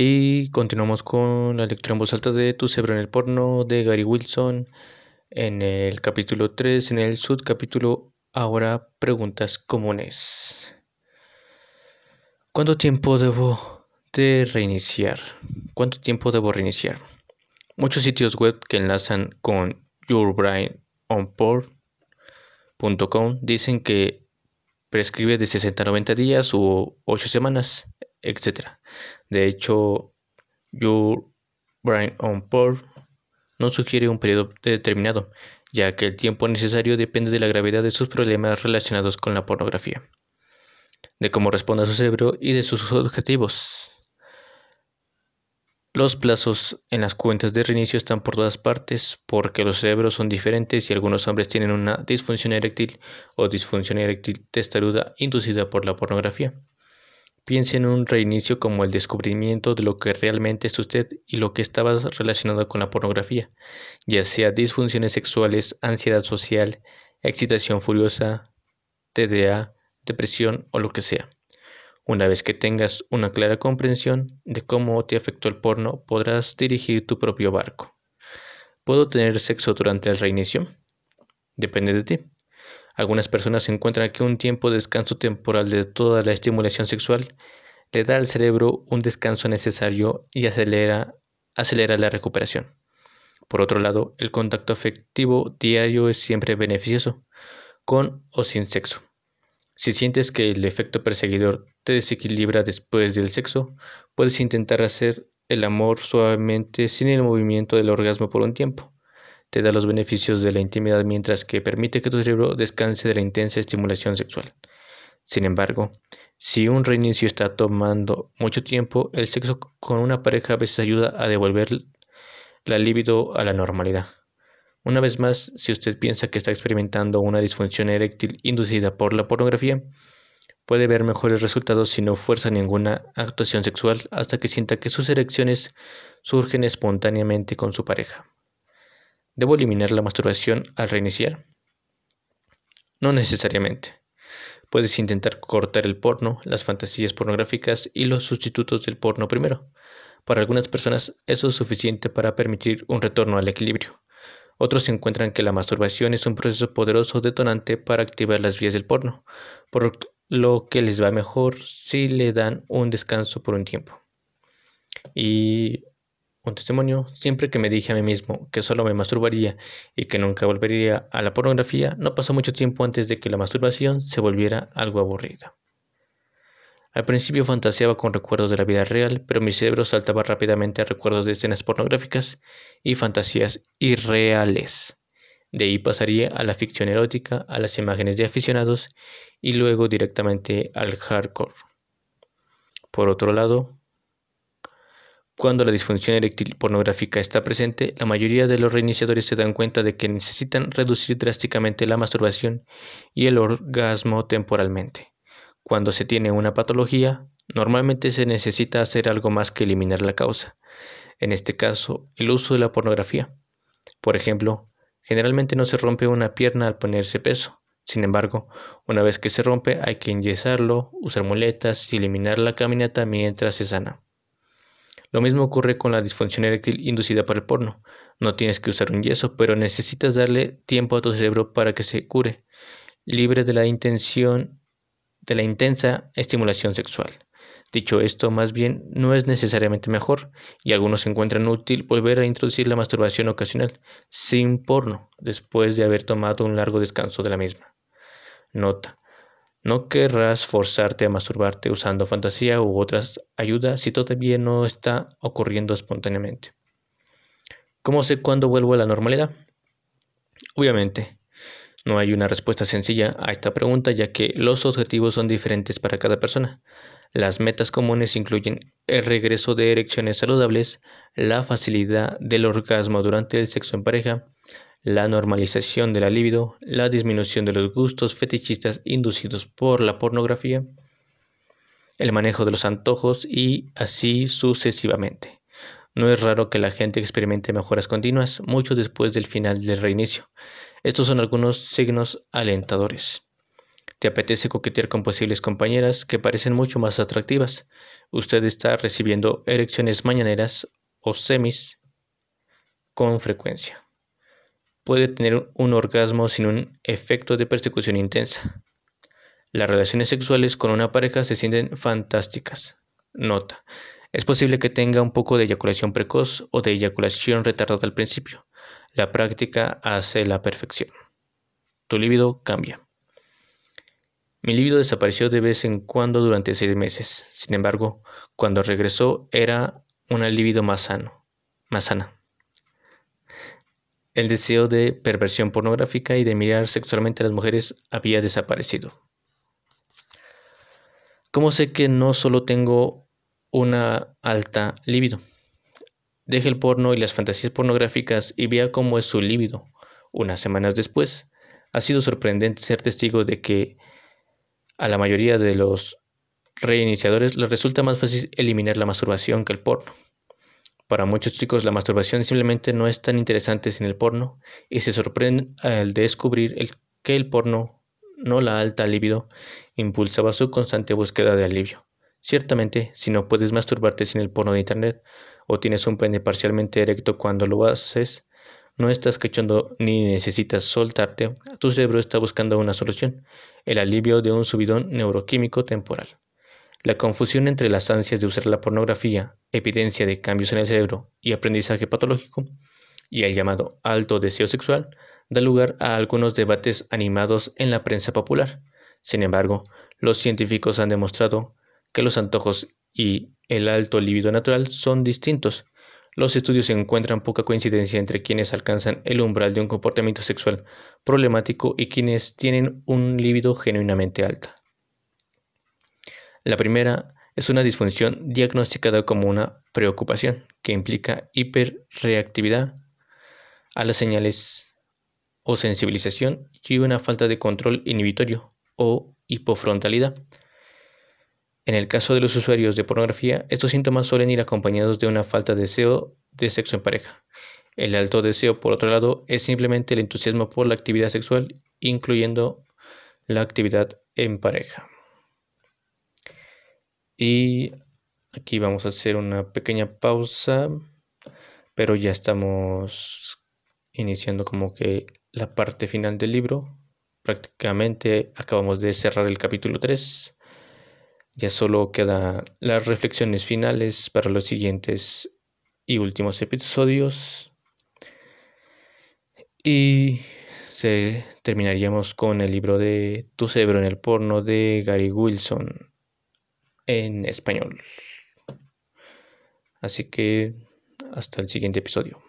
Y continuamos con la lectura en voz alta de Tu cerebro en el porno de Gary Wilson en el capítulo 3, en el subcapítulo Ahora preguntas comunes. ¿Cuánto tiempo debo de reiniciar? ¿Cuánto tiempo debo reiniciar? Muchos sitios web que enlazan con yourbrainonport.com dicen que prescribe de 60 a 90 días u 8 semanas, etc. De hecho, yourbrainonport no sugiere un periodo determinado, ya que el tiempo necesario depende de la gravedad de sus problemas relacionados con la pornografía, de cómo responde a su cerebro y de sus objetivos. Los plazos en las cuentas de reinicio están por todas partes porque los cerebros son diferentes y algunos hombres tienen una disfunción eréctil o disfunción eréctil testaruda inducida por la pornografía. Piense en un reinicio como el descubrimiento de lo que realmente es usted y lo que estaba relacionado con la pornografía, ya sea disfunciones sexuales, ansiedad social, excitación furiosa, TDA, depresión o lo que sea. Una vez que tengas una clara comprensión de cómo te afectó el porno, podrás dirigir tu propio barco. ¿Puedo tener sexo durante el reinicio? Depende de ti. Algunas personas encuentran que un tiempo de descanso temporal de toda la estimulación sexual le da al cerebro un descanso necesario y acelera, acelera la recuperación. Por otro lado, el contacto afectivo diario es siempre beneficioso, con o sin sexo. Si sientes que el efecto perseguidor te desequilibra después del sexo, puedes intentar hacer el amor suavemente sin el movimiento del orgasmo por un tiempo. Te da los beneficios de la intimidad mientras que permite que tu cerebro descanse de la intensa estimulación sexual. Sin embargo, si un reinicio está tomando mucho tiempo, el sexo con una pareja a veces ayuda a devolver la libido a la normalidad. Una vez más, si usted piensa que está experimentando una disfunción eréctil inducida por la pornografía, puede ver mejores resultados si no fuerza ninguna actuación sexual hasta que sienta que sus erecciones surgen espontáneamente con su pareja. ¿Debo eliminar la masturbación al reiniciar? No necesariamente. Puedes intentar cortar el porno, las fantasías pornográficas y los sustitutos del porno primero. Para algunas personas eso es suficiente para permitir un retorno al equilibrio. Otros encuentran que la masturbación es un proceso poderoso detonante para activar las vías del porno, por lo que les va mejor si le dan un descanso por un tiempo. Y testimonio, siempre que me dije a mí mismo que solo me masturbaría y que nunca volvería a la pornografía, no pasó mucho tiempo antes de que la masturbación se volviera algo aburrida. Al principio fantaseaba con recuerdos de la vida real, pero mi cerebro saltaba rápidamente a recuerdos de escenas pornográficas y fantasías irreales. De ahí pasaría a la ficción erótica, a las imágenes de aficionados y luego directamente al hardcore. Por otro lado, cuando la disfunción eréctil pornográfica está presente, la mayoría de los reiniciadores se dan cuenta de que necesitan reducir drásticamente la masturbación y el orgasmo temporalmente. Cuando se tiene una patología, normalmente se necesita hacer algo más que eliminar la causa. En este caso, el uso de la pornografía. Por ejemplo, generalmente no se rompe una pierna al ponerse peso. Sin embargo, una vez que se rompe hay que enyesarlo, usar muletas y eliminar la caminata mientras se sana. Lo mismo ocurre con la disfunción eréctil inducida por el porno. No tienes que usar un yeso, pero necesitas darle tiempo a tu cerebro para que se cure, libre de la intención de la intensa estimulación sexual. Dicho esto, más bien no es necesariamente mejor, y algunos encuentran útil volver a introducir la masturbación ocasional, sin porno, después de haber tomado un largo descanso de la misma. Nota. No querrás forzarte a masturbarte usando fantasía u otras ayudas si todavía no está ocurriendo espontáneamente. ¿Cómo sé cuándo vuelvo a la normalidad? Obviamente, no hay una respuesta sencilla a esta pregunta ya que los objetivos son diferentes para cada persona. Las metas comunes incluyen el regreso de erecciones saludables, la facilidad del orgasmo durante el sexo en pareja, la normalización de la libido, la disminución de los gustos fetichistas inducidos por la pornografía, el manejo de los antojos y así sucesivamente. No es raro que la gente experimente mejoras continuas mucho después del final del reinicio. Estos son algunos signos alentadores. Te apetece coquetear con posibles compañeras que parecen mucho más atractivas. Usted está recibiendo erecciones mañaneras o semis con frecuencia. Puede tener un orgasmo sin un efecto de persecución intensa. Las relaciones sexuales con una pareja se sienten fantásticas. Nota. Es posible que tenga un poco de eyaculación precoz o de eyaculación retardada al principio. La práctica hace la perfección. Tu líbido cambia. Mi líbido desapareció de vez en cuando durante seis meses. Sin embargo, cuando regresó era una líbido más sano, más sana. El deseo de perversión pornográfica y de mirar sexualmente a las mujeres había desaparecido. ¿Cómo sé que no solo tengo una alta libido? Deje el porno y las fantasías pornográficas y vea cómo es su líbido. Unas semanas después, ha sido sorprendente ser testigo de que a la mayoría de los reiniciadores les resulta más fácil eliminar la masturbación que el porno. Para muchos chicos la masturbación simplemente no es tan interesante sin el porno y se sorprenden al descubrir que el porno, no la alta libido, impulsaba su constante búsqueda de alivio. Ciertamente, si no puedes masturbarte sin el porno de internet o tienes un pene parcialmente erecto cuando lo haces, no estás cachando ni necesitas soltarte, tu cerebro está buscando una solución, el alivio de un subidón neuroquímico temporal. La confusión entre las ansias de usar la pornografía, evidencia de cambios en el cerebro y aprendizaje patológico, y el llamado alto deseo sexual, da lugar a algunos debates animados en la prensa popular. Sin embargo, los científicos han demostrado que los antojos y el alto libido natural son distintos, los estudios encuentran poca coincidencia entre quienes alcanzan el umbral de un comportamiento sexual problemático y quienes tienen un líbido genuinamente alta. La primera es una disfunción diagnosticada como una preocupación que implica hiperreactividad a las señales o sensibilización y una falta de control inhibitorio o hipofrontalidad. En el caso de los usuarios de pornografía, estos síntomas suelen ir acompañados de una falta de deseo de sexo en pareja. El alto deseo, por otro lado, es simplemente el entusiasmo por la actividad sexual, incluyendo la actividad en pareja. Y aquí vamos a hacer una pequeña pausa, pero ya estamos iniciando como que la parte final del libro. Prácticamente acabamos de cerrar el capítulo 3 ya solo quedan las reflexiones finales para los siguientes y últimos episodios. Y se, terminaríamos con el libro de Tu cerebro en el porno de Gary Wilson en español. Así que hasta el siguiente episodio.